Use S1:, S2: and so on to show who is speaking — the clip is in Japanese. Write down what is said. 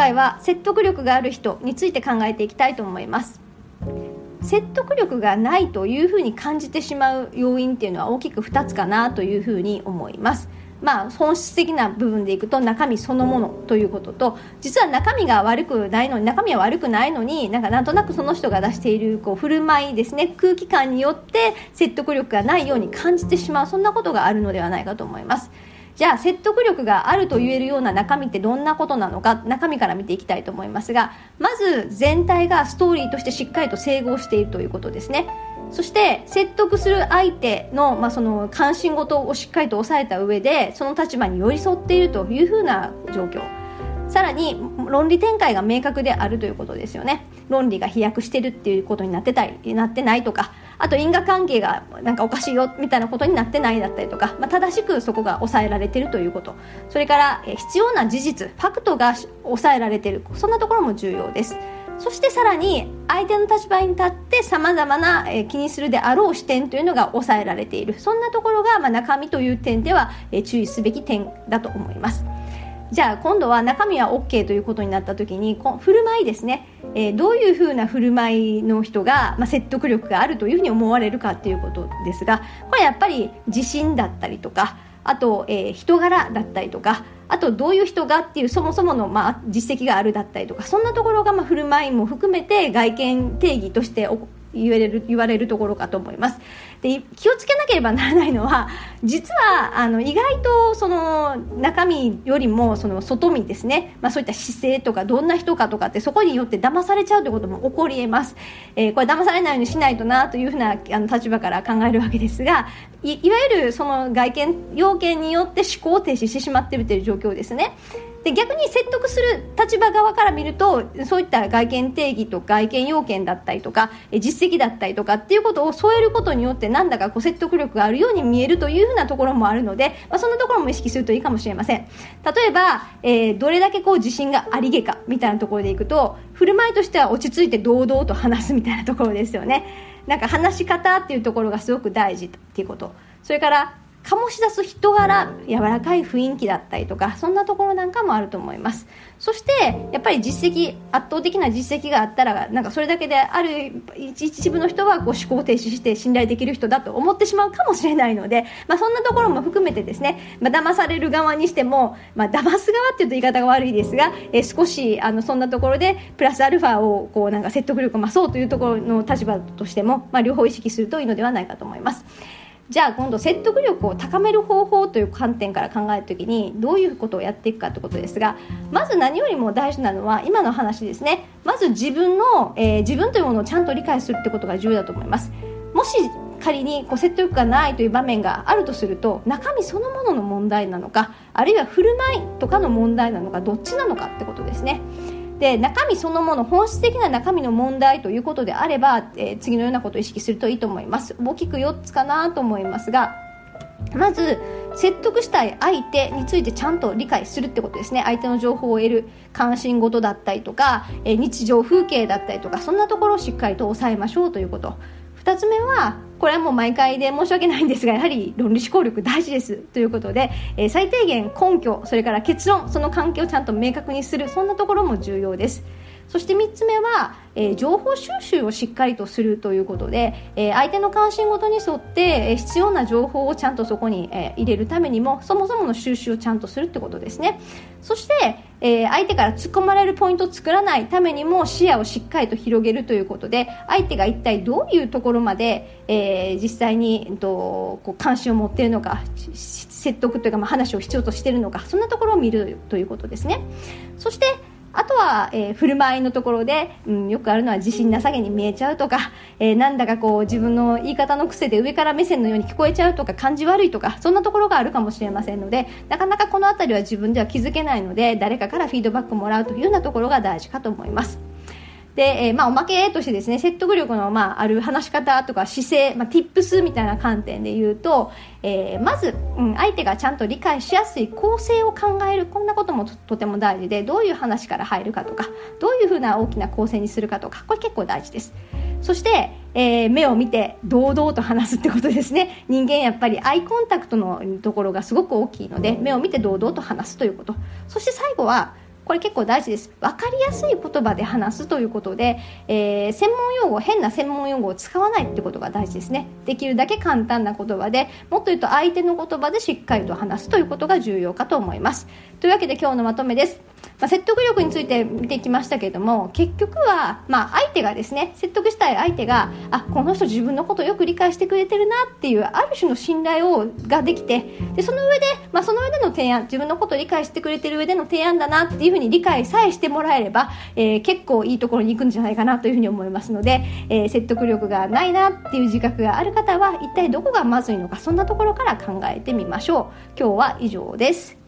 S1: 回は説得力がある人について考えていきたいと思います。説得力がないというふうに感じてしまう要因っていうのは大きく2つかなというふうに思います。まあ、本質的な部分でいくと中身そのものということと実は中身が悪くないのに中身は悪くないのになんかなんとなくその人が出しているこう振る舞いですね。空気感によって説得力がないように感じてしまう。そんなことがあるのではないかと思います。じゃあ説得力があると言えるような中身ってどんなことなのか中身から見ていきたいと思いますがまず全体がストーリーとしてしっかりと整合しているということですね。そして説得する相手の,、まあその関心事をしっかりと抑えた上でその立場に寄り添っているというふうな状況。さらに論理展開が明確であるということですよね。論理が飛躍してるっていうことになってたりなってないとかあと因果関係がなんかおかしいよみたいなことになってないだったりとか、まあ、正しくそこが抑えられてるということ。それから必要な事実ファクトが抑えられてる。そんなところも重要です。そしてさらに相手の立場に立ってさまざまな気にするであろう視点というのが抑えられている。そんなところがま中身という点では注意すべき点だと思います。じゃあ今度は中身は OK ということになった時に振る舞いですね、えー、どういうふうな振る舞いの人が、まあ、説得力があるというふうに思われるかということですがこれやっぱり自信だったりとかあと、えー、人柄だったりとかあとどういう人がっていうそもそもの、まあ、実績があるだったりとかそんなところが、まあ、振る舞いも含めて外見定義として言われる言われるところかと思います。で気をつけなければならないのは実はあの意外とその中身よりもその外見ですね、まあ、そういった姿勢とかどんな人かとかってそこによって騙されちゃうということも起こりえます、えー、これ騙されないようにしないとなというふうなあの立場から考えるわけですがいいわゆるその外見要件によって思考停止してしまっているという状況ですね。で逆に説得する立場側から見るとそういった外見定義とか外見要件だったりとか実績だったりとかっていうことを添えることによってなんだかこう説得力があるように見えるというふうなところもあるので、まあ、そんなところも意識するといいかもしれません。例えば、えー、どれだけこう自信がありげかみたいなところでいくと振る舞いとしては落ち着いて堂々と話すみたいなところですよね。なんか話し方っていうところがすごく大事っていうこと。それから醸し出す人柄柔らかい雰囲気だったりとかそんなところなんかもあると思いますそしてやっぱり実績圧倒的な実績があったらなんかそれだけである一部の人はこう思考停止して信頼できる人だと思ってしまうかもしれないので、まあ、そんなところも含めてですね、まあ、騙される側にしても、まあ、騙す側っていうと言い方が悪いですが、えー、少しあのそんなところでプラスアルファをこうなんか説得力を増そうというところの立場としても、まあ、両方意識するといいのではないかと思います。じゃあ今度説得力を高める方法という観点から考える時にどういうことをやっていくかということですがまず何よりも大事なのは今の話ですね。まず自分の、えー、自分というものをちゃんと理解するってことが重要だと思います。もし仮にこう説得力がないという場面があるとすると中身そのものの問題なのかあるいは振る舞いとかの問題なのかどっちなのかってことですね。で中身そのもの本質的な中身の問題ということであれば、えー、次のようなことを意識するといいと思います。大きく4つかなと思いますがまず説得したい相手についてちゃんと理解するってことですね。相手の情報を得る関心事だったりとか、えー、日常風景だったりとかそんなところをしっかりと抑えましょうということ。2つ目はこれはもう毎回で申し訳ないんですがやはり論理思考力大事ですということで、えー、最低限根拠それから結論その関係をちゃんと明確にするそんなところも重要です。そして3つ目は、えー、情報収集をしっかりとするということで、えー、相手の関心事に沿って、えー、必要な情報をちゃんとそこに、え入れるためにもそもそもの収集をちゃんとするってことですね。そして、え相手から突っ込まれるポイントを作らないためにも視野をしっかりと広げるということで相手が一体どういうところまで、え実際に、えっと、こう関心を持っているのか説得というか、まあ、話を必要としているのかそんなところを見るということですね。そしてあとは、えー、振る舞いのところで、うん、よくあるのは自信なさげに見えちゃうとか、えー、なんだかこう自分の言い方の癖で上から目線のように聞こえちゃうとか感じ悪いとかそんなところがあるかもしれませんのでなかなかこの辺りは自分では気づけないので誰かからフィードバックもらうというようなところが大事かと思います。で、えー、まあ、おまけとしてですね、説得力の、まあ、ある話し方とか姿勢、まあ、tips みたいな観点で言うと、えー、まず、うん、相手がちゃんと理解しやすい構成を考える、こんなこともとても大事で、どういう話から入るかとか、どういうふうな大きな構成にするかとか、これ結構大事です。そして、えー、目を見て堂々と話すってことですね。人間やっぱりアイコンタクトのところがすごく大きいので、目を見て堂々と話すということ。そして最後は、これ結構大事です。分かりやすい言葉で話すということで、えー、専門用語変な専門用語を使わないってことが大事ですね。できるだけ簡単な言葉でもっと言うと相手の言葉でしっかりと話すということが重要かと思います。というわけで今日のまとめです。まあ、説得力について見てきましたけれども結局は、まあ、相手がですね説得したい相手があこの人自分のことをよく理解してくれてるなっていうある種の信頼をができてでその上で、まあ、その上での提案自分のことを理解してくれてる上での提案だなっていうふうに理解さえしてもらえれば、えー、結構いいところに行くんじゃないかなというふうに思いますので、えー、説得力がないなっていう自覚がある方は一体どこがまずいのかそんなところから考えてみましょう。今日は以上です。